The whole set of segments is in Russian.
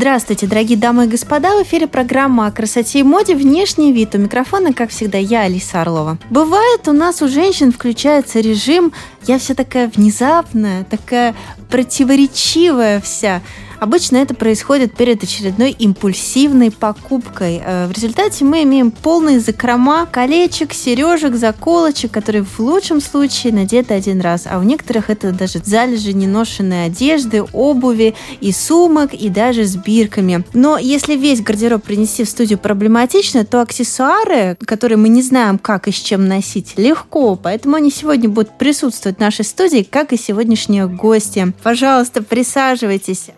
Здравствуйте, дорогие дамы и господа! В эфире программа о красоте и моде «Внешний вид». У микрофона, как всегда, я, Алиса Орлова. Бывает, у нас у женщин включается режим «я вся такая внезапная, такая противоречивая вся». Обычно это происходит перед очередной импульсивной покупкой. Э, в результате мы имеем полные закрома колечек, сережек, заколочек, которые в лучшем случае надеты один раз, а у некоторых это даже залежи неношенной одежды, обуви и сумок, и даже с бирками. Но если весь гардероб принести в студию проблематично, то аксессуары, которые мы не знаем, как и с чем носить, легко. Поэтому они сегодня будут присутствовать в нашей студии, как и сегодняшние гости. Пожалуйста, присаживайтесь.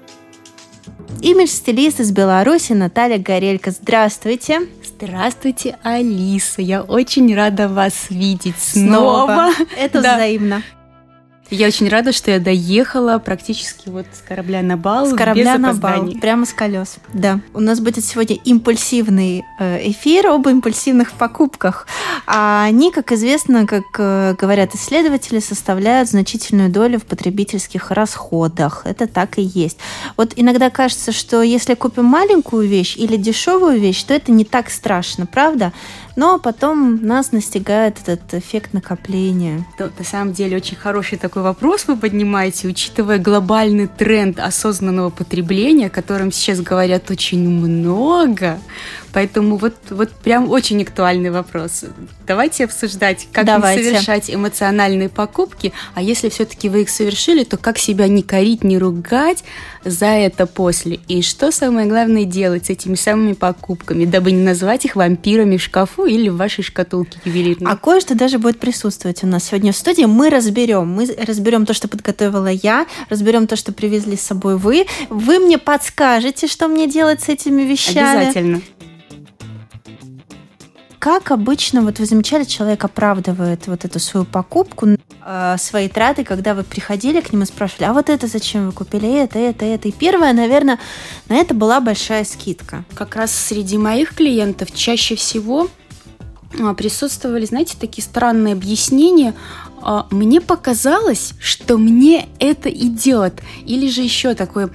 Имидж-стилист из Беларуси Наталья Горелько. Здравствуйте. Здравствуйте, Алиса. Я очень рада вас видеть снова. снова. Это да. взаимно. Я очень рада, что я доехала практически вот с корабля на бал. С корабля на бал, прямо с колес. Да. У нас будет сегодня импульсивный э, эфир об импульсивных покупках. А они, как известно, как э, говорят исследователи, составляют значительную долю в потребительских расходах. Это так и есть. Вот иногда кажется, что если купим маленькую вещь или дешевую вещь, то это не так страшно, правда? Но потом нас настигает этот эффект накопления. То, на самом деле очень хороший такой вопрос вы поднимаете, учитывая глобальный тренд осознанного потребления, о котором сейчас говорят очень много. Поэтому вот, вот прям очень актуальный вопрос. Давайте обсуждать, как Давайте. совершать эмоциональные покупки, а если все-таки вы их совершили, то как себя не корить, не ругать за это после. И что самое главное делать с этими самыми покупками, дабы не назвать их вампирами в шкафу или в вашей шкатулке ювелирной. А кое-что даже будет присутствовать у нас сегодня в студии. Мы разберем. Мы разберем то, что подготовила я, разберем то, что привезли с собой вы. Вы мне подскажете, что мне делать с этими вещами. Обязательно как обычно, вот вы замечали, человек оправдывает вот эту свою покупку, э, свои траты, когда вы приходили к нему и спрашивали, а вот это зачем вы купили, это, это, это. И первое, наверное, на это была большая скидка. Как раз среди моих клиентов чаще всего а, присутствовали, знаете, такие странные объяснения. А, мне показалось, что мне это идет. Или же еще такое,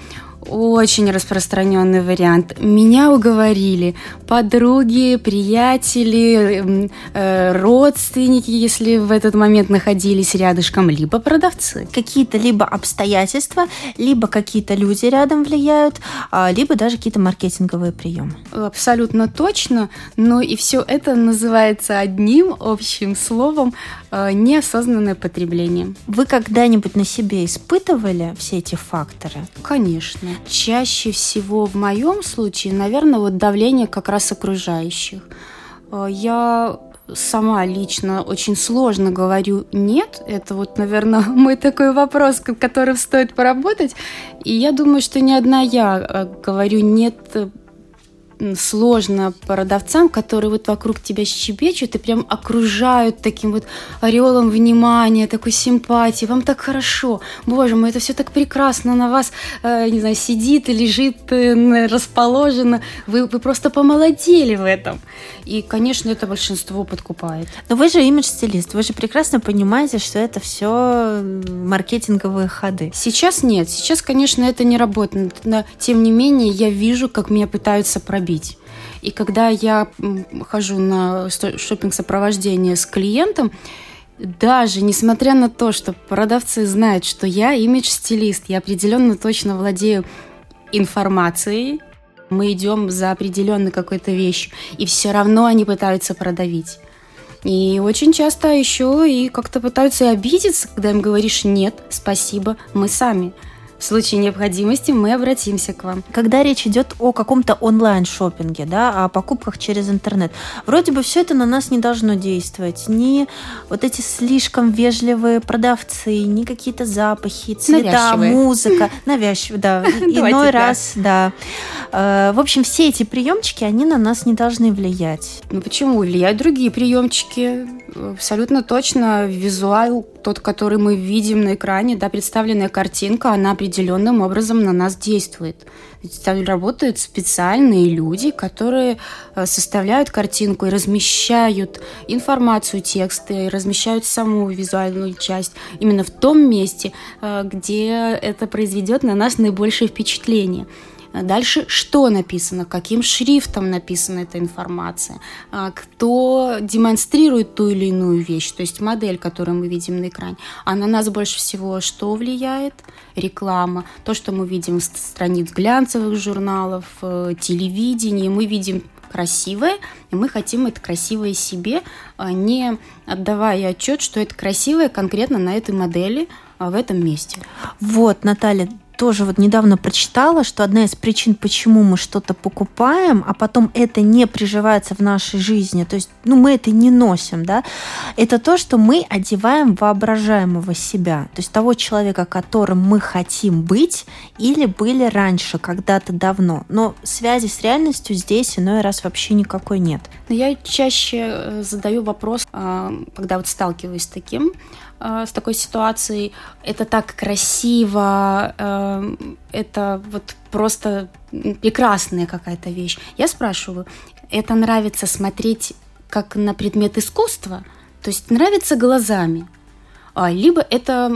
очень распространенный вариант. Меня уговорили подруги, приятели, э, родственники, если в этот момент находились рядышком, либо продавцы. Какие-то либо обстоятельства, либо какие-то люди рядом влияют, а, либо даже какие-то маркетинговые приемы. Абсолютно точно, но и все это называется одним общим словом неосознанное потребление. Вы когда-нибудь на себе испытывали все эти факторы? Конечно. Чаще всего в моем случае, наверное, вот давление как раз окружающих. Э, я сама лично очень сложно говорю «нет». Это вот, наверное, мой такой вопрос, которым стоит поработать. И я думаю, что не одна я э, говорю «нет» сложно продавцам, которые вот вокруг тебя щебечут и прям окружают таким вот ореолом внимания, такой симпатии. Вам так хорошо. Боже мой, это все так прекрасно на вас, э, не знаю, сидит лежит, э, расположено. Вы, вы просто помолодели в этом. И, конечно, это большинство подкупает. Но вы же имидж-стилист, вы же прекрасно понимаете, что это все маркетинговые ходы. Сейчас нет. Сейчас, конечно, это не работает. Но, тем не менее, я вижу, как меня пытаются пробить пробить. И когда я хожу на шопинг-сопровождение с клиентом, даже несмотря на то, что продавцы знают, что я имидж-стилист, я определенно точно владею информацией, мы идем за определенной какой-то вещью, и все равно они пытаются продавить. И очень часто еще и как-то пытаются обидеться, когда им говоришь «нет, спасибо, мы сами». В случае необходимости мы обратимся к вам. Когда речь идет о каком-то онлайн-шопинге, да, о покупках через интернет, вроде бы все это на нас не должно действовать. Ни вот эти слишком вежливые продавцы, ни какие-то запахи, цвета, Навязчивые. музыка. Навязчивые, да. Иной раз, да. Э, в общем, все эти приемчики, они на нас не должны влиять. Ну почему? Влияют другие приемчики. Абсолютно точно. Визуал, тот, который мы видим на экране, да, представленная картинка, она определенным образом на нас действует. Там работают специальные люди, которые э, составляют картинку и размещают информацию, тексты, размещают саму визуальную часть именно в том месте, э, где это произведет на нас наибольшее впечатление. Дальше что написано, каким шрифтом написана эта информация, а, кто демонстрирует ту или иную вещь, то есть модель, которую мы видим на экране. А на нас больше всего что влияет? Реклама. То, что мы видим с страниц глянцевых журналов, э, телевидения, мы видим красивое, и мы хотим это красивое себе, а не отдавая отчет, что это красивое конкретно на этой модели а, в этом месте. Вот, Наталья, тоже вот недавно прочитала, что одна из причин, почему мы что-то покупаем, а потом это не приживается в нашей жизни, то есть, ну, мы это не носим, да, это то, что мы одеваем воображаемого себя, то есть того человека, которым мы хотим быть или были раньше, когда-то давно. Но связи с реальностью здесь иной раз вообще никакой нет. Но я чаще э, задаю вопрос, а, когда вот сталкиваюсь с таким, Э, с такой ситуацией. Это так красиво, э, это вот просто прекрасная какая-то вещь. Я спрашиваю, это нравится смотреть как на предмет искусства? То есть нравится глазами? А, либо это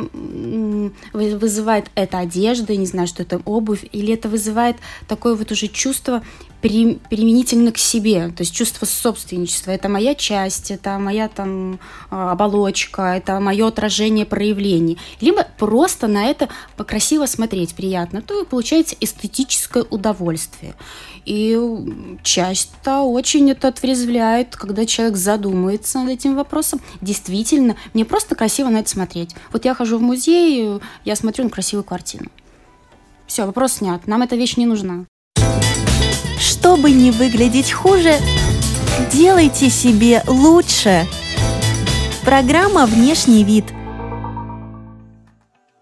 вызывает эта одежда, не знаю, что это обувь, или это вызывает такое вот уже чувство применительно к себе, то есть чувство собственничества. Это моя часть, это моя там а, оболочка, это мое отражение проявлений. Либо просто на это красиво смотреть приятно, то получается эстетическое удовольствие. И часто очень это отрезвляет, когда человек задумается над этим вопросом. Действительно, мне просто красиво на это смотреть. Вот я хожу в музей, я смотрю на красивую картину. Все, вопрос снят. Нам эта вещь не нужна. Чтобы не выглядеть хуже, делайте себе лучше. Программа «Внешний вид» –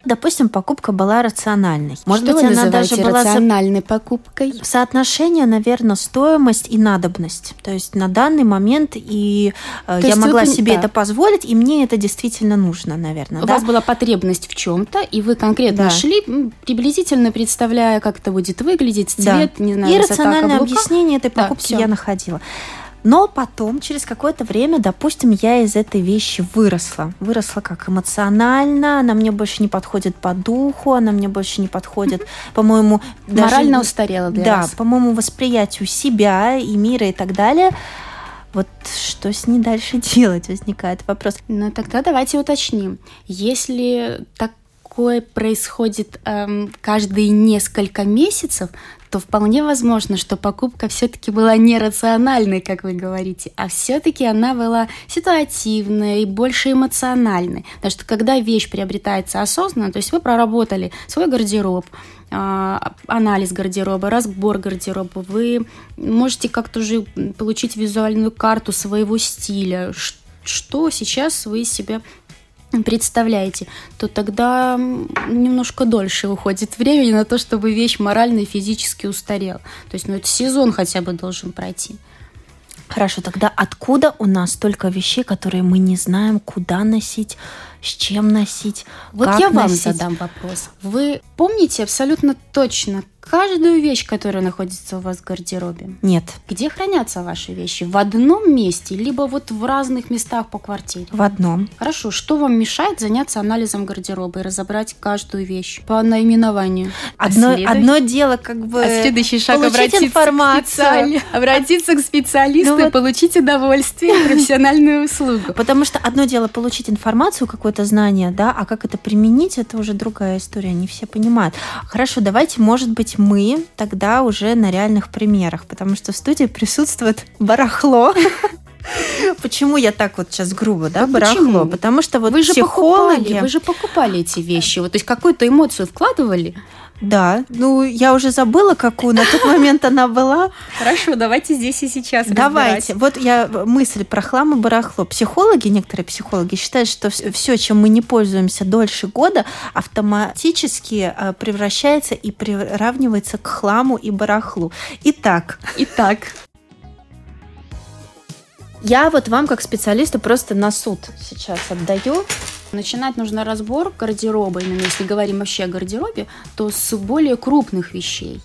допустим, покупка была рациональной. Может Что быть, она даже была рациональной покупкой. Соотношение, наверное, стоимость и надобность. То есть на данный момент и э, я могла вы, себе да. это позволить, и мне это действительно нужно, наверное. У да? вас была потребность в чем-то, и вы конкретно да. шли, приблизительно представляя, как это будет выглядеть, цвет, да. не знаю, И рациональное объяснение этой покупки да, я находила. Но потом, через какое-то время, допустим, я из этой вещи выросла. Выросла как эмоционально, она мне больше не подходит по духу, она мне больше не подходит, по-моему... Морально даже, устарела для Да, вас. по-моему, восприятию себя и мира и так далее. Вот что с ней дальше делать, возникает вопрос. Ну тогда давайте уточним. Если такое происходит эм, каждые несколько месяцев, то вполне возможно, что покупка все-таки была нерациональной, как вы говорите, а все-таки она была ситуативной и больше эмоциональной. Потому что когда вещь приобретается осознанно, то есть вы проработали свой гардероб, а, анализ гардероба, разбор гардероба, вы можете как-то уже получить визуальную карту своего стиля, что сейчас вы себя представляете, то тогда немножко дольше уходит времени на то, чтобы вещь морально и физически устарела. То есть, ну, это сезон хотя бы должен пройти. Хорошо, тогда откуда у нас столько вещей, которые мы не знаем, куда носить, с чем носить? Вот как я носить? вам задам вопрос. Вы помните абсолютно точно, каждую вещь, которая находится у вас в гардеробе? Нет. Где хранятся ваши вещи? В одном месте, либо вот в разных местах по квартире? В одном. Хорошо. Что вам мешает заняться анализом гардероба и разобрать каждую вещь по наименованию? Одно, а одно дело как бы а следующий шаг обратиться информацию. К обратиться к специалисту ну, и вот... получить удовольствие, профессиональную услугу. Потому что одно дело получить информацию, какое-то знание, да, а как это применить, это уже другая история, не все понимают. Хорошо, давайте, может быть, мы тогда уже на реальных примерах, потому что в студии присутствует барахло. Почему я так вот сейчас грубо, да, Ну, барахло? почему? Потому что вот вы же психологи... покупали, вы же покупали эти вещи. Вот, то есть какую-то эмоцию вкладывали. Да, ну я уже забыла, какую на тот момент она была. Хорошо, давайте здесь и сейчас Давайте. Вот я мысль про хлам и барахло. Психологи, некоторые психологи считают, что все, чем мы не пользуемся дольше года, автоматически э, превращается и приравнивается к хламу и барахлу. Итак, Итак, я вот вам как специалисту просто на суд сейчас отдаю. Начинать нужно разбор гардероба, именно если говорим вообще о гардеробе, то с более крупных вещей.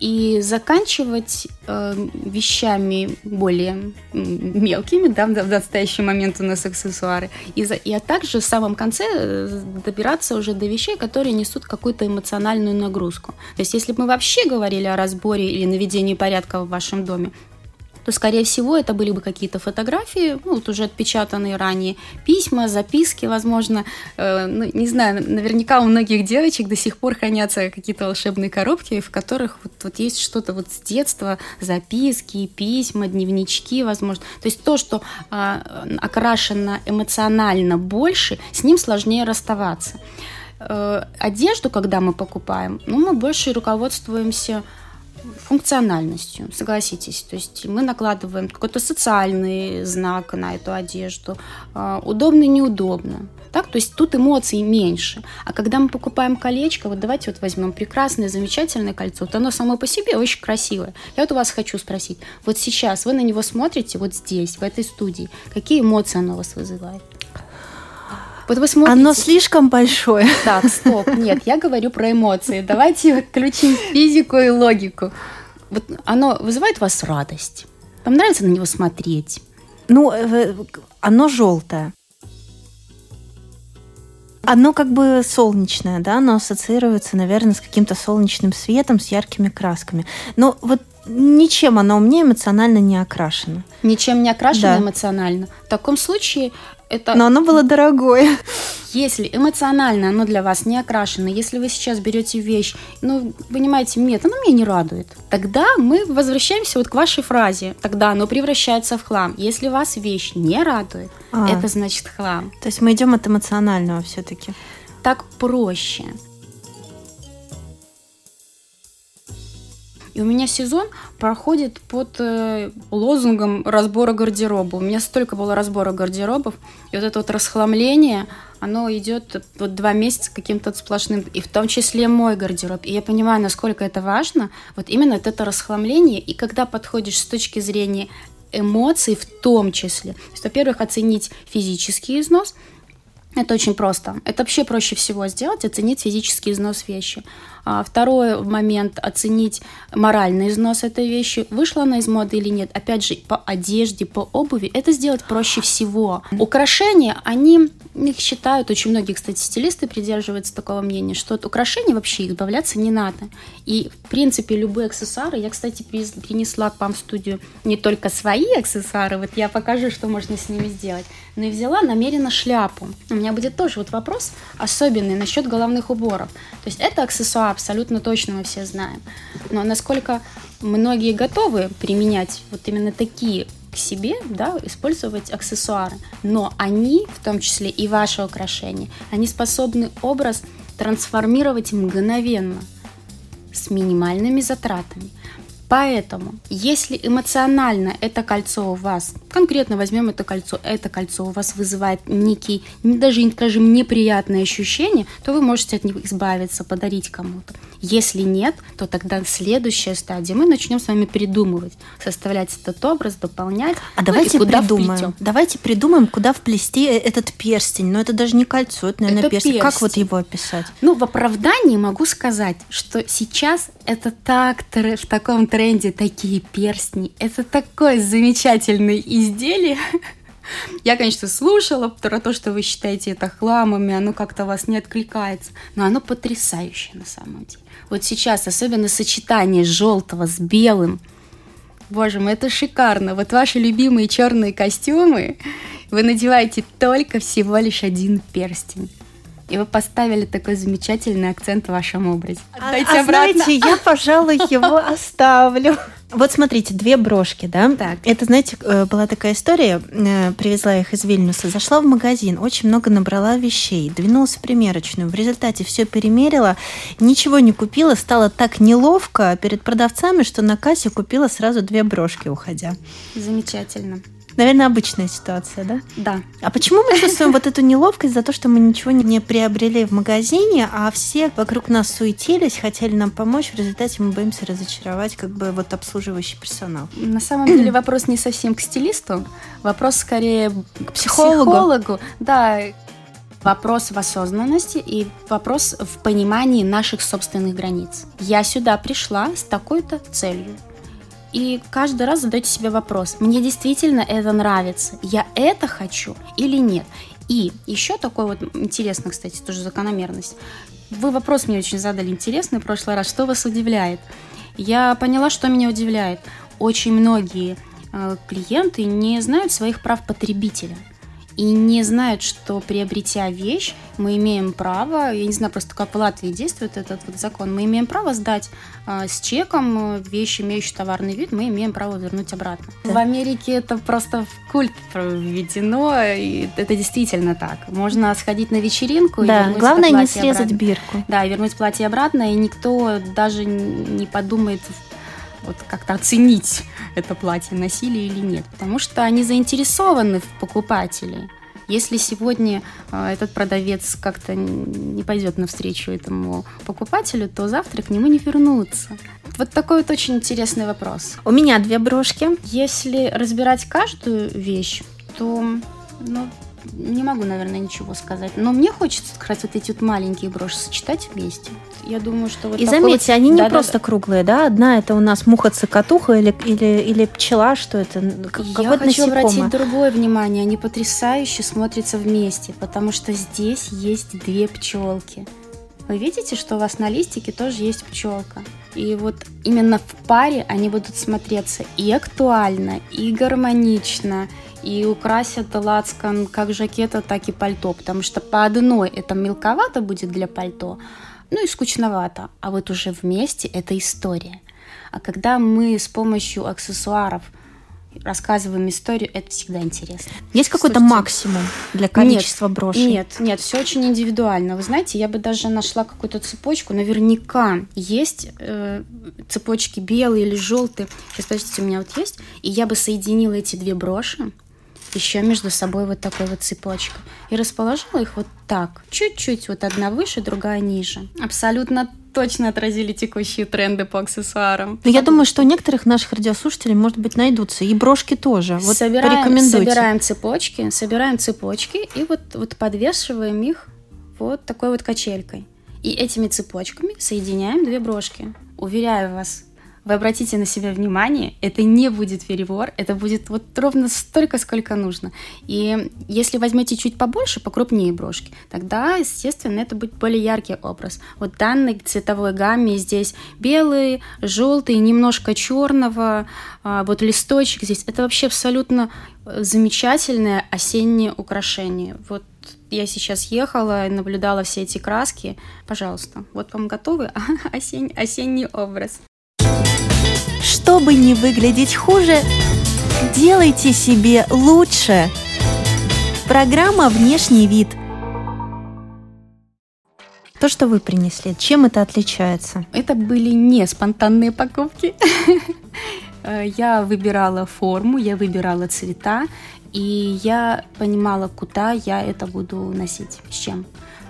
И заканчивать э, вещами более мелкими, да, в настоящий момент у нас аксессуары. И, за, и а также в самом конце э, добираться уже до вещей, которые несут какую-то эмоциональную нагрузку. То есть если бы мы вообще говорили о разборе или наведении порядка в вашем доме, то, скорее всего, это были бы какие-то фотографии, ну, вот уже отпечатанные ранее, письма, записки, возможно, э, ну, не знаю, наверняка у многих девочек до сих пор хранятся какие-то волшебные коробки, в которых вот, вот есть что-то вот с детства, записки, письма, дневнички, возможно. То есть то, что э, окрашено эмоционально больше, с ним сложнее расставаться. Э, одежду, когда мы покупаем, ну, мы больше руководствуемся функциональностью, согласитесь. То есть мы накладываем какой-то социальный знак на эту одежду, э, удобно, неудобно. Так, то есть тут эмоций меньше. А когда мы покупаем колечко, вот давайте вот возьмем прекрасное, замечательное кольцо, вот оно само по себе очень красивое. Я вот у вас хочу спросить, вот сейчас вы на него смотрите, вот здесь, в этой студии, какие эмоции оно у вас вызывает? Вот вы смотрите... Оно слишком большое. Так, стоп, нет, я говорю про эмоции. Давайте включим физику и логику. Вот оно вызывает у вас радость. Вам нравится на него смотреть? Ну, э, оно желтое. Оно как бы солнечное, да, оно ассоциируется, наверное, с каким-то солнечным светом, с яркими красками. Но вот ничем оно у меня эмоционально не окрашено. Ничем не окрашено Да. эмоционально. В таком случае это... Но оно было дорогое. Если эмоционально оно для вас не окрашено, если вы сейчас берете вещь, ну, понимаете, нет, оно меня не радует, тогда мы возвращаемся вот к вашей фразе, тогда оно превращается в хлам. Если вас вещь не радует, А. это значит хлам. То есть мы идем от эмоционального все-таки. так проще. И у меня сезон проходит под э, лозунгом разбора гардероба. У меня столько было разбора гардеробов, и вот это вот расхламление, оно идет вот два месяца каким-то сплошным, и в том числе мой гардероб. И я понимаю, насколько это важно, вот именно вот это расхламление, и когда подходишь с точки зрения эмоций в том числе. То есть, во-первых, оценить физический износ, это очень просто. Это вообще проще всего сделать, оценить физический износ вещи. А второй момент – оценить моральный износ этой вещи. Вышла она из моды или нет. Опять же, по одежде, по обуви это сделать проще всего. Украшения, они их считают, очень многие, кстати, стилисты придерживаются такого мнения, что от украшений вообще избавляться не надо. И, в принципе, любые аксессуары, я, кстати, принесла к вам в студию не только свои аксессуары, вот я покажу, что можно с ними сделать, но и взяла намеренно шляпу. У меня будет тоже вот вопрос особенный насчет головных уборов. То есть это аксессуар, абсолютно точно мы все знаем. Но насколько многие готовы применять вот именно такие к себе, да, использовать аксессуары. Но они, в том числе и ваши украшения, они способны образ трансформировать мгновенно с минимальными затратами. Поэтому, если эмоционально это кольцо у вас, конкретно возьмем это кольцо, это кольцо у вас вызывает некий, н- даже, скажем, неприятные ощущения, то вы можете от них избавиться, подарить кому-то. Если нет, то тогда следующая стадия. Мы начнем с вами придумывать, составлять этот образ, дополнять. А ну давайте куда придумаем. вплетем. Давайте придумаем, куда вплести э- этот перстень. Но это даже не кольцо, это, наверное, Это перстень. Как вот перстень. его описать? Ну, в оправдании могу сказать, что сейчас это так в таком тренде такие перстни. Это такое замечательное изделие. Я, конечно, слушала про то, что вы считаете это хламами, оно как-то вас не откликается, но оно потрясающее на самом деле. Вот сейчас, особенно сочетание желтого с белым, боже мой, это шикарно. Вот ваши любимые черные костюмы, вы надеваете только всего лишь один перстень. И вы поставили такой замечательный акцент в вашем образе. А, а знаете, я, пожалуй, его оставлю. Вот смотрите, две брошки, да? Так. Это, знаете, э, была такая история, э, привезла их из Вильнюса, зашла в магазин, очень много набрала вещей, двинулась в примерочную, в результате все перемерила, ничего не купила, стало так неловко перед продавцами, что на кассе купила сразу две брошки, уходя. Замечательно. Наверное, обычная ситуация, да? Да. А почему мы чувствуем вот эту неловкость за то, что мы ничего не приобрели в магазине, а все вокруг нас суетились, хотели нам помочь, в результате мы боимся разочаровать как бы вот обслуживающий персонал? На самом деле вопрос не совсем к стилисту, вопрос скорее к психологу. психологу. Да, Вопрос в осознанности и вопрос в понимании наших собственных границ. Я сюда пришла с такой-то целью. И каждый раз задайте себе вопрос, мне действительно это нравится, я это хочу или нет. И еще такой вот интересно, кстати, тоже закономерность. Вы вопрос мне очень задали интересный в прошлый раз, что вас удивляет? Я поняла, что меня удивляет. Очень многие э, клиенты не знают своих прав потребителя и не знают, что приобретя вещь, мы имеем право, я не знаю просто, как в Латвии действует этот вот закон, мы имеем право сдать э, с чеком э, вещь, имеющую товарный вид, мы имеем право вернуть обратно. Да. В Америке это просто в культ введено, и это действительно так. Можно сходить на вечеринку да, и вернуть главное не срезать обратно. бирку. Да, и вернуть платье обратно, и никто даже не подумает вот как-то оценить это платье носили или нет, потому что они заинтересованы в покупателе. Если сегодня э, этот продавец как-то не пойдет навстречу этому покупателю, то завтра к нему не вернутся. Вот такой вот очень интересный вопрос. У меня две брошки. Если разбирать каждую вещь, то ну, не могу, наверное, ничего сказать. Но мне хочется как раз вот эти вот маленькие броши сочетать вместе. Я думаю, что вот И заметьте, вот- они не Да-да-да. просто круглые, да? Одна это у нас муха-цокотуха или, или, или пчела, что это? Как- Я хочу насекомое. обратить другое внимание. Они потрясающе смотрятся вместе, потому что здесь есть две пчелки. Вы видите, что у вас на листике тоже есть пчелка? И вот именно в паре они будут смотреться и актуально, и гармонично, и украсят лацкан как жакета, так и пальто, потому что по одной это мелковато будет для пальто, ну и скучновато, а вот уже вместе это история. А когда мы с помощью аксессуаров рассказываем историю, это всегда интересно. Есть какой-то Слушайте, максимум для количества брошей? Нет, нет, все очень индивидуально. Вы знаете, я бы даже нашла какую-то цепочку. Наверняка есть э, цепочки белые или желтые. Сейчас, подождите, у меня вот есть. И я бы соединила эти две броши еще между собой вот такой вот цепочкой. И расположила их вот так. Чуть-чуть, вот одна выше, другая ниже. Абсолютно точно отразили текущие тренды по аксессуарам. Но я думаю, что у некоторых наших радиослушателей, может быть, найдутся. И брошки тоже. Вот собираем, порекомендуйте. собираем цепочки, собираем цепочки и вот, вот подвешиваем их вот такой вот качелькой. И этими цепочками соединяем две брошки. Уверяю вас, вы обратите на себя внимание, это не будет перебор, это будет вот ровно столько, сколько нужно. И если возьмете чуть побольше, покрупнее брошки, тогда, естественно, это будет более яркий образ. Вот данной цветовой гамме здесь белый, желтый, немножко черного, а, вот листочек здесь. Это вообще абсолютно э, замечательное осеннее украшение. Вот я сейчас ехала и наблюдала все эти краски. Пожалуйста, вот вам готовый осень, осенний образ. Чтобы не выглядеть хуже, делайте себе лучше. Программа «Внешний вид». То, что вы принесли, чем это отличается? Это были не спонтанные покупки. Я выбирала форму, я выбирала цвета, и я понимала, куда я это буду носить, с чем.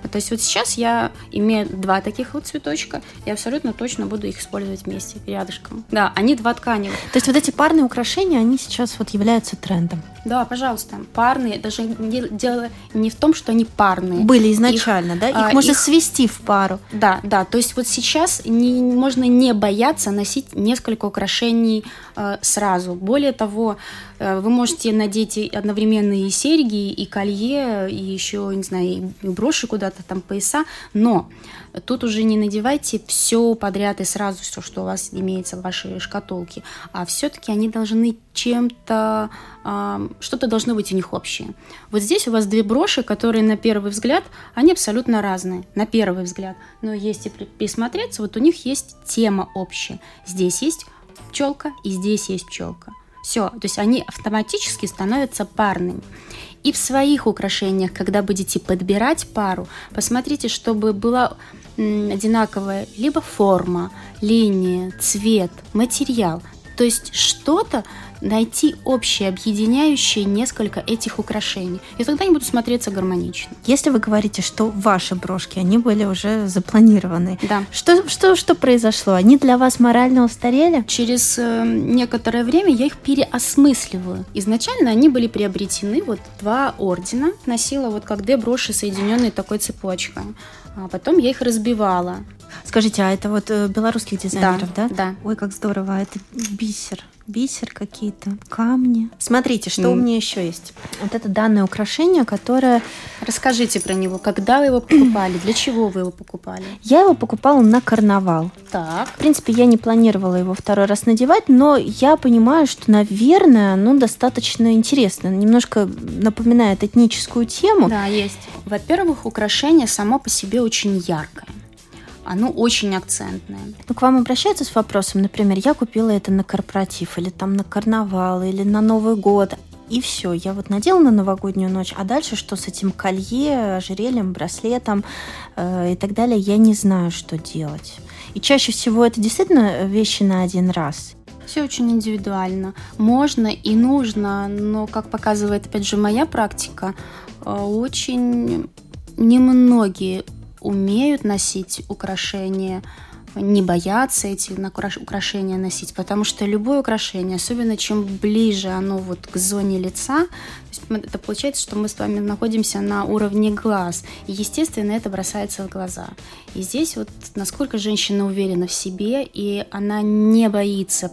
То есть вот сейчас я имею два таких вот цветочка, и абсолютно точно буду их использовать вместе, рядышком. Да, они два тканевых. То есть вот эти парные украшения, они сейчас вот являются трендом. Да, пожалуйста, парные. Даже дело не в том, что они парные. Были изначально, да? Их а, можно их- свести в пару. Да, да. То есть вот сейчас не, можно не бояться носить несколько украшений э, сразу. Более того, вы можете надеть одновременно и серьги, и колье, и еще, не знаю, и броши куда-то, там пояса. Но тут уже не надевайте все подряд и сразу все, что у вас имеется в вашей шкатулке. А все-таки они должны чем-то что-то должно быть у них общее. Вот здесь у вас две броши, которые на первый взгляд, они абсолютно разные, на первый взгляд. Но если при- присмотреться, вот у них есть тема общая. Здесь есть пчелка, и здесь есть пчелка. Все, то есть они автоматически становятся парными. И в своих украшениях, когда будете подбирать пару, посмотрите, чтобы была одинаковая либо форма, линия, цвет, материал. То есть что-то найти общее, объединяющее несколько этих украшений. И тогда они будут смотреться гармонично. Если вы говорите, что ваши брошки, они были уже запланированы. Да. Что, что, что произошло? Они для вас морально устарели? Через э, некоторое время я их переосмысливаю. Изначально они были приобретены, вот два ордена носила вот как две броши, соединенные такой цепочкой. А потом я их разбивала. Скажите, а это вот э, белорусских дизайнеров, да? Да. да. Ой, как здорово, это бисер бисер какие-то, камни. Смотрите, что mm. у меня еще есть. Вот это данное украшение, которое... Расскажите про него. Когда вы его покупали? Для чего вы его покупали? Я его покупала на карнавал. Так. В принципе, я не планировала его второй раз надевать, но я понимаю, что, наверное, оно достаточно интересно. Немножко напоминает этническую тему. Да, есть. Во-первых, украшение само по себе очень яркое оно очень акцентное. Ну, к вам обращаются с вопросом, например, я купила это на корпоратив, или там на карнавал, или на Новый год, и все, я вот надела на новогоднюю ночь, а дальше что с этим колье, ожерельем, браслетом э, и так далее, я не знаю, что делать. И чаще всего это действительно вещи на один раз. Все очень индивидуально. Можно и нужно, но, как показывает, опять же, моя практика, э, очень немногие умеют носить украшения, не боятся эти украшения носить, потому что любое украшение, особенно чем ближе оно вот к зоне лица, это получается, что мы с вами находимся на уровне глаз, и естественно это бросается в глаза. И здесь вот насколько женщина уверена в себе, и она не боится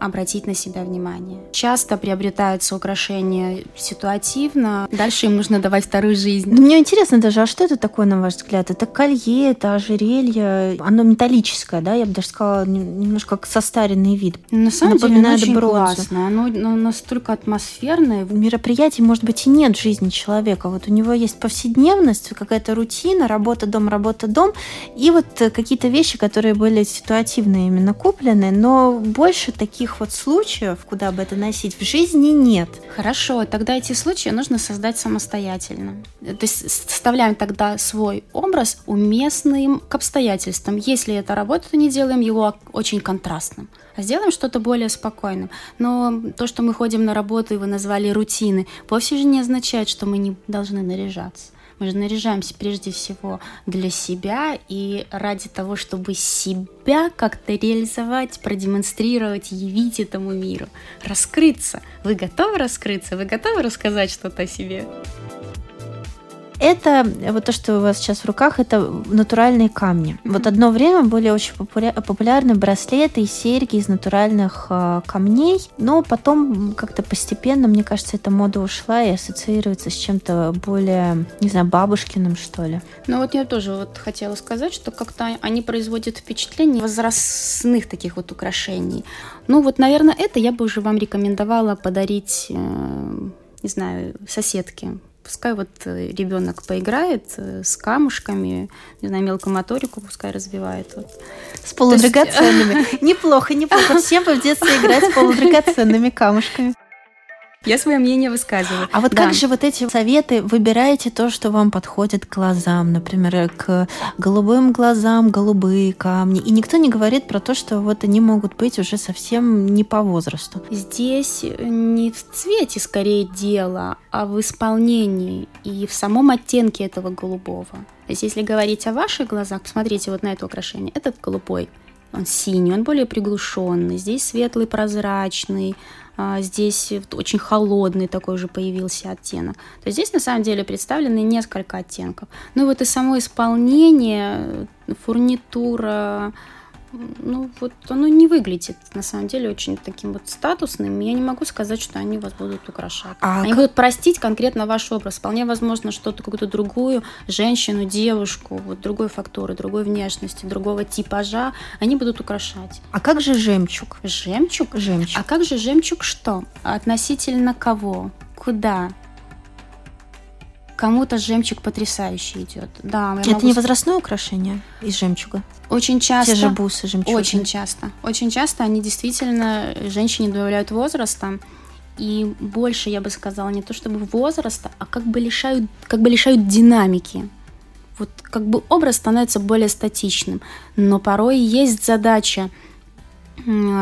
обратить на себя внимание. Часто приобретаются украшения ситуативно, дальше им нужно давать вторую жизнь. Мне интересно даже, а что это такое, на ваш взгляд? Это колье, это ожерелье, оно металлическое, да, я бы даже сказала, немножко как состаренный вид. На самом деле оно очень классное, оно, оно настолько атмосферное. Мероприятий, может быть, и нет в жизни человека. Вот у него есть повседневность, какая-то рутина, работа, дом, работа, дом, и вот какие-то вещи, которые были ситуативно именно куплены, но больше таких таких вот случаев, куда бы это носить, в жизни нет. Хорошо, тогда эти случаи нужно создать самостоятельно. То есть составляем тогда свой образ уместным к обстоятельствам. Если это работа, то не делаем его очень контрастным, а сделаем что-то более спокойным. Но то, что мы ходим на работу, и вы назвали рутины, вовсе же не означает, что мы не должны наряжаться. Мы же наряжаемся прежде всего для себя и ради того, чтобы себя как-то реализовать, продемонстрировать, явить этому миру, раскрыться. Вы готовы раскрыться? Вы готовы рассказать что-то о себе? Это вот то, что у вас сейчас в руках, это натуральные камни. Mm-hmm. Вот одно время были очень популярны браслеты и серьги из натуральных э, камней, но потом как-то постепенно, мне кажется, эта мода ушла и ассоциируется с чем-то более, не знаю, бабушкиным, что ли. Ну вот я тоже вот хотела сказать, что как-то они производят впечатление возрастных таких вот украшений. Ну вот, наверное, это я бы уже вам рекомендовала подарить, э, не знаю, соседке Пускай вот э, ребенок поиграет э, с камушками, не знаю, мелкую моторику пускай развивает. Вот. С полудрагоценными. Неплохо, неплохо. Всем бы в детстве играть с полудрагоценными камушками. Я свое мнение высказываю. А вот да. как же вот эти советы? Выбираете то, что вам подходит к глазам, например, к голубым глазам, голубые камни. И никто не говорит про то, что вот они могут быть уже совсем не по возрасту. Здесь не в цвете скорее дело, а в исполнении и в самом оттенке этого голубого. То есть если говорить о ваших глазах, посмотрите вот на это украшение. Этот голубой, он синий, он более приглушенный. Здесь светлый, прозрачный, здесь очень холодный такой же появился оттенок. То есть здесь на самом деле представлены несколько оттенков. Ну вот и само исполнение, фурнитура, ну вот оно не выглядит на самом деле очень таким вот статусным. Я не могу сказать, что они вас будут украшать. А они будут простить конкретно ваш образ. Вполне возможно, что-то какую-то другую женщину, девушку, вот другой фактуры, другой внешности, другого типажа они будут украшать. А как же жемчуг? Жемчуг? Жемчуг. А как же жемчуг что? Относительно кого? Куда? Кому-то жемчуг потрясающе идет. Да, Это могу... не возрастное украшение из жемчуга? Очень часто. Те же бусы жемчужные. Очень часто. Очень часто они действительно женщине добавляют возраста. И больше, я бы сказала, не то чтобы возраста, а как бы лишают, как бы лишают динамики. Вот как бы образ становится более статичным. Но порой есть задача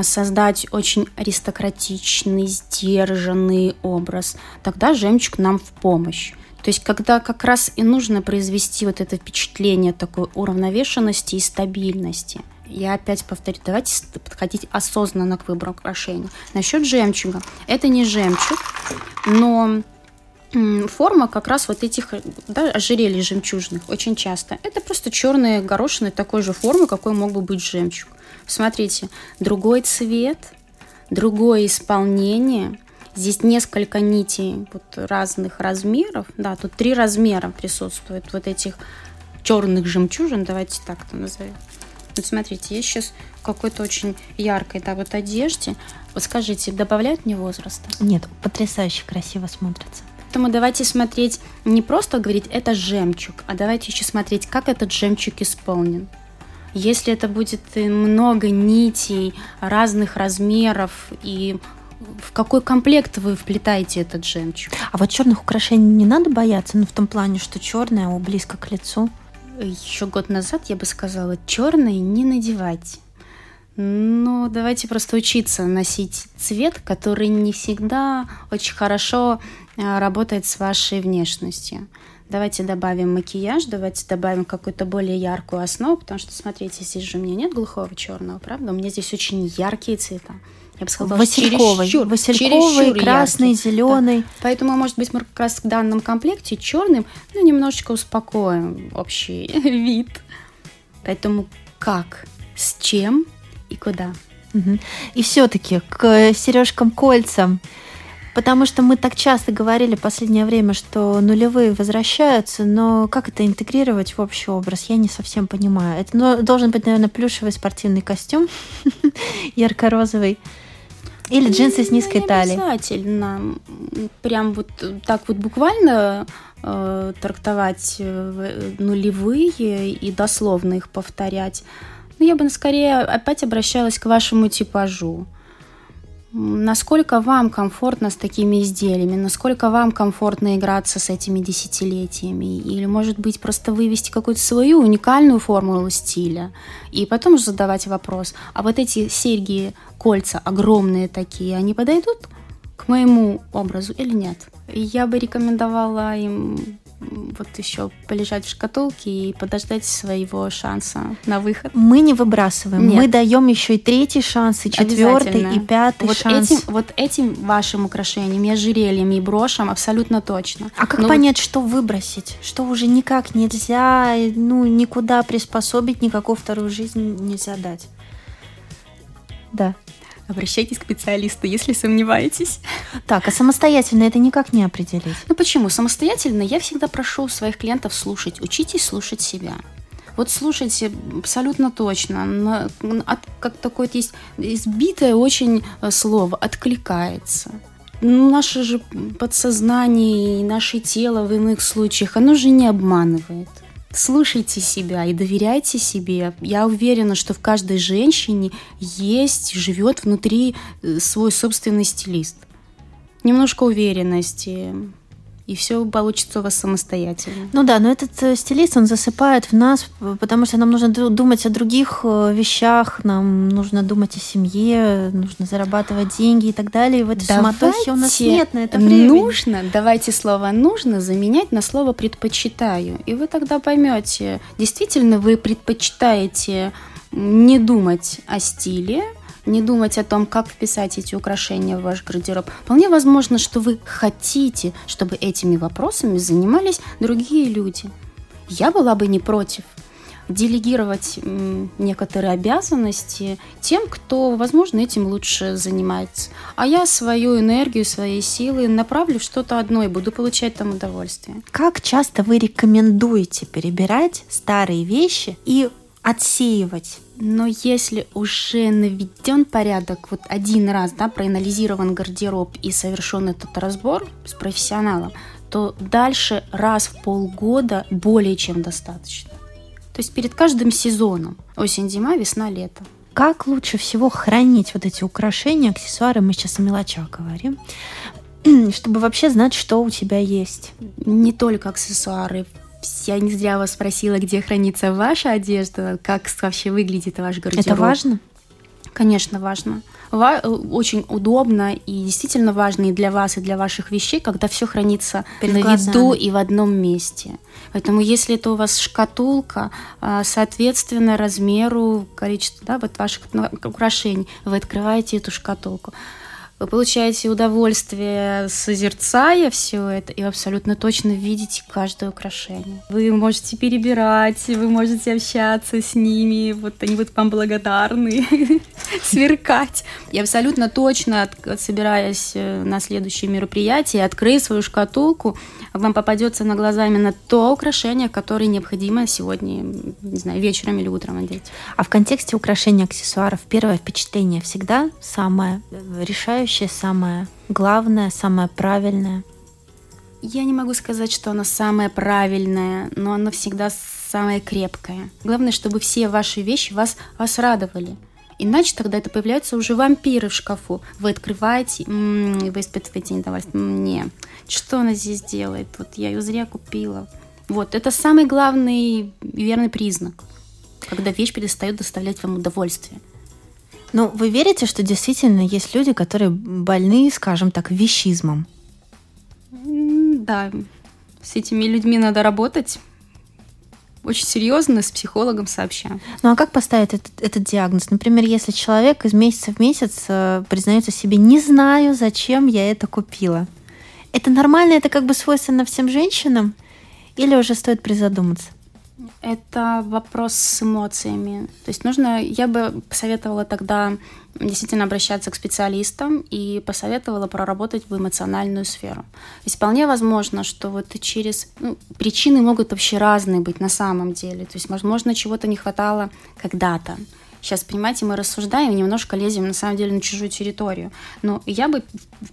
создать очень аристократичный, сдержанный образ. Тогда жемчуг нам в помощь. То есть, когда как раз и нужно произвести вот это впечатление такой уравновешенности и стабильности. Я опять повторю, давайте подходить осознанно к выбору украшений. Насчет жемчуга. Это не жемчуг, но форма как раз вот этих да, ожерелий жемчужных очень часто. Это просто черные горошины такой же формы, какой мог бы быть жемчуг. Смотрите, другой цвет, другое исполнение, Здесь несколько нитей вот разных размеров. Да, тут три размера присутствует вот этих черных жемчужин. Давайте так это назовем. Вот смотрите, я сейчас какой-то очень яркой да, вот одежде. Вот скажите, добавляют мне возраста? Нет, потрясающе красиво смотрится. Поэтому давайте смотреть, не просто говорить, это жемчуг, а давайте еще смотреть, как этот жемчуг исполнен. Если это будет много нитей разных размеров и в какой комплект вы вплетаете этот жемчуг. А вот черных украшений не надо бояться, ну в том плане, что черное близко к лицу. Еще год назад я бы сказала, черные не надевать. Ну, давайте просто учиться носить цвет, который не всегда очень хорошо э, работает с вашей внешностью. Давайте добавим макияж, давайте добавим какую-то более яркую основу, потому что, смотрите, здесь же у меня нет глухого черного, правда? У меня здесь очень яркие цвета я бы сказала, Васильковый, чересчур, Васильковый, чересчур красный, яркий. зеленый. Да. Поэтому, может быть, мы как раз в данном комплекте черным, ну, немножечко успокоим общий вид. Поэтому как, с чем и куда. Угу. И все-таки к сережкам, кольцам. Потому что мы так часто говорили в последнее время, что нулевые возвращаются, но как это интегрировать в общий образ, я не совсем понимаю. Это ну, должен быть, наверное, плюшевый спортивный костюм, ярко-розовый. Или джинсы с низкой ну, талией. Обязательно. Прям вот так вот буквально э, трактовать э, нулевые и дословно их повторять. Но я бы скорее опять обращалась к вашему типажу. Насколько вам комфортно с такими изделиями? Насколько вам комфортно играться с этими десятилетиями? Или, может быть, просто вывести какую-то свою уникальную формулу стиля и потом уже задавать вопрос, а вот эти серьги, кольца огромные такие, они подойдут к моему образу или нет? Я бы рекомендовала им вот еще полежать в шкатулке и подождать своего шанса на выход. Мы не выбрасываем, Нет. мы даем еще и третий шанс, и четвертый, и пятый вот шанс. Этим, вот этим вашим украшением, ожерельем и брошем абсолютно точно. А как Но понять, вот... что выбросить? Что уже никак нельзя, ну, никуда приспособить, никакую вторую жизнь нельзя дать? Да. Обращайтесь к специалисту, если сомневаетесь. Так, а самостоятельно это никак не определить? Ну почему? Самостоятельно я всегда прошу своих клиентов слушать. Учитесь слушать себя. Вот слушайте абсолютно точно. От, как такое есть избитое очень э, слово «откликается». Ну, наше же подсознание и наше тело в иных случаях, оно же не обманывает. Слушайте себя и доверяйте себе. Я уверена, что в каждой женщине есть, живет внутри э, свой собственный стилист. Немножко уверенности, и все получится у вас самостоятельно. Ну да, но этот э, стилист, он засыпает в нас, потому что нам нужно думать о других э, вещах, нам нужно думать о семье, нужно зарабатывать деньги и так далее. И в этой давайте суматохе у нас нет на это времени. Нужно, давайте слово «нужно» заменять на слово «предпочитаю». И вы тогда поймете, действительно вы предпочитаете не думать о стиле, не думать о том, как вписать эти украшения в ваш гардероб. Вполне возможно, что вы хотите, чтобы этими вопросами занимались другие люди. Я была бы не против делегировать некоторые обязанности тем, кто, возможно, этим лучше занимается. А я свою энергию, свои силы направлю в что-то одно и буду получать там удовольствие. Как часто вы рекомендуете перебирать старые вещи и отсеивать. Но если уже наведен порядок, вот один раз, да, проанализирован гардероб и совершен этот разбор с профессионалом, то дальше раз в полгода более чем достаточно. То есть перед каждым сезоном, осень, зима, весна, лето. Как лучше всего хранить вот эти украшения, аксессуары, мы сейчас о мелочах говорим, чтобы вообще знать, что у тебя есть? Не только аксессуары, я не зря вас спросила, где хранится ваша одежда, как вообще выглядит ваш гардероб. Это важно? Конечно, важно. Ва- очень удобно и действительно важно и для вас, и для ваших вещей, когда все хранится Перед на глазами. виду и в одном месте. Поэтому если это у вас шкатулка, а, соответственно, размеру, количеству да, вот ваших украшений, вы открываете эту шкатулку. Вы получаете удовольствие, созерцая все это, и абсолютно точно видите каждое украшение. Вы можете перебирать, вы можете общаться с ними, вот они будут вам благодарны, сверкать. И абсолютно точно, собираясь э, на следующее мероприятие, открыв свою шкатулку, вам попадется на глаза именно то украшение, которое необходимо сегодня, не знаю, вечером или утром одеть. А в контексте украшения аксессуаров первое впечатление всегда самое решающее, самое главное, самое правильное? Я не могу сказать, что оно самое правильное, но оно всегда самое крепкое. Главное, чтобы все ваши вещи вас, вас радовали. Иначе тогда это появляются уже вампиры в шкафу. Вы открываете, м-м, вы испытываете недовольство. Не, что она здесь делает? Вот я ее зря купила. Вот, это самый главный верный признак, когда вещь перестает доставлять вам удовольствие. Ну, вы верите, что действительно есть люди, которые больны, скажем так, вещизмом? Да, с этими людьми надо работать очень серьезно с психологом сообща. Ну а как поставить этот, этот диагноз? Например, если человек из месяца в месяц э, признается себе, не знаю, зачем я это купила. Это нормально, это как бы свойственно всем женщинам? Или уже стоит призадуматься? Это вопрос с эмоциями. То есть нужно, я бы посоветовала тогда действительно обращаться к специалистам и посоветовала проработать в эмоциональную сферу. Есть вполне возможно, что вот через... Ну, причины могут вообще разные быть на самом деле. То есть, возможно, чего-то не хватало когда-то. Сейчас, понимаете, мы рассуждаем, немножко лезем, на самом деле, на чужую территорию. Но я бы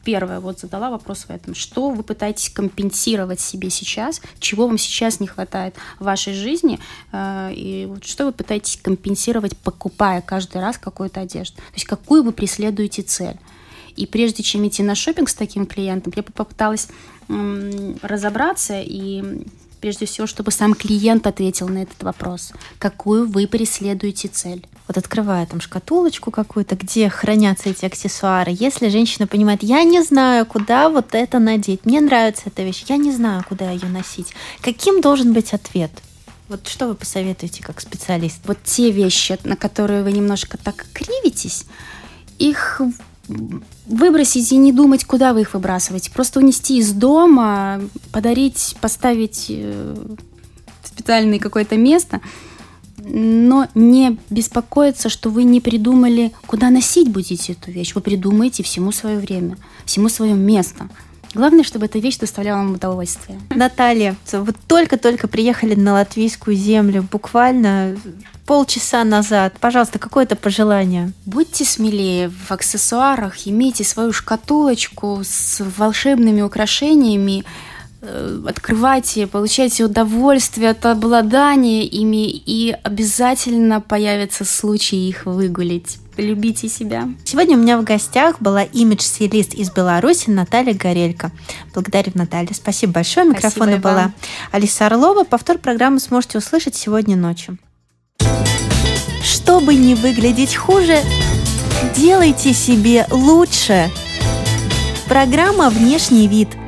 первое вот задала вопрос в этом. Что вы пытаетесь компенсировать себе сейчас? Чего вам сейчас не хватает в вашей жизни? Э, и вот что вы пытаетесь компенсировать, покупая каждый раз какую-то одежду? То есть какую вы преследуете цель? И прежде чем идти на шопинг с таким клиентом, я бы попыталась разобраться и прежде всего, чтобы сам клиент ответил на этот вопрос. Какую вы преследуете цель? Вот открывая там шкатулочку какую-то, где хранятся эти аксессуары, если женщина понимает, я не знаю, куда вот это надеть, мне нравится эта вещь, я не знаю, куда ее носить, каким должен быть ответ? Вот что вы посоветуете как специалист? Вот те вещи, на которые вы немножко так кривитесь, их выбросить и не думать, куда вы их выбрасываете. Просто унести из дома, подарить, поставить э, в специальное какое-то место, но не беспокоиться, что вы не придумали, куда носить будете эту вещь. Вы придумаете всему свое время, всему свое место. Главное, чтобы эта вещь доставляла вам удовольствие. Наталья, вы только-только приехали на латвийскую землю, буквально полчаса назад. Пожалуйста, какое-то пожелание? Будьте смелее в аксессуарах, имейте свою шкатулочку с волшебными украшениями, открывайте, получайте удовольствие от обладания ими, и обязательно появится случай их выгулить. Любите себя. Сегодня у меня в гостях была имидж-стилист из Беларуси Наталья Горелько. Благодарю, Наталья. Спасибо большое. Микрофона была Алиса Орлова. Повтор программы сможете услышать сегодня ночью. Чтобы не выглядеть хуже, делайте себе лучше. Программа «Внешний вид» –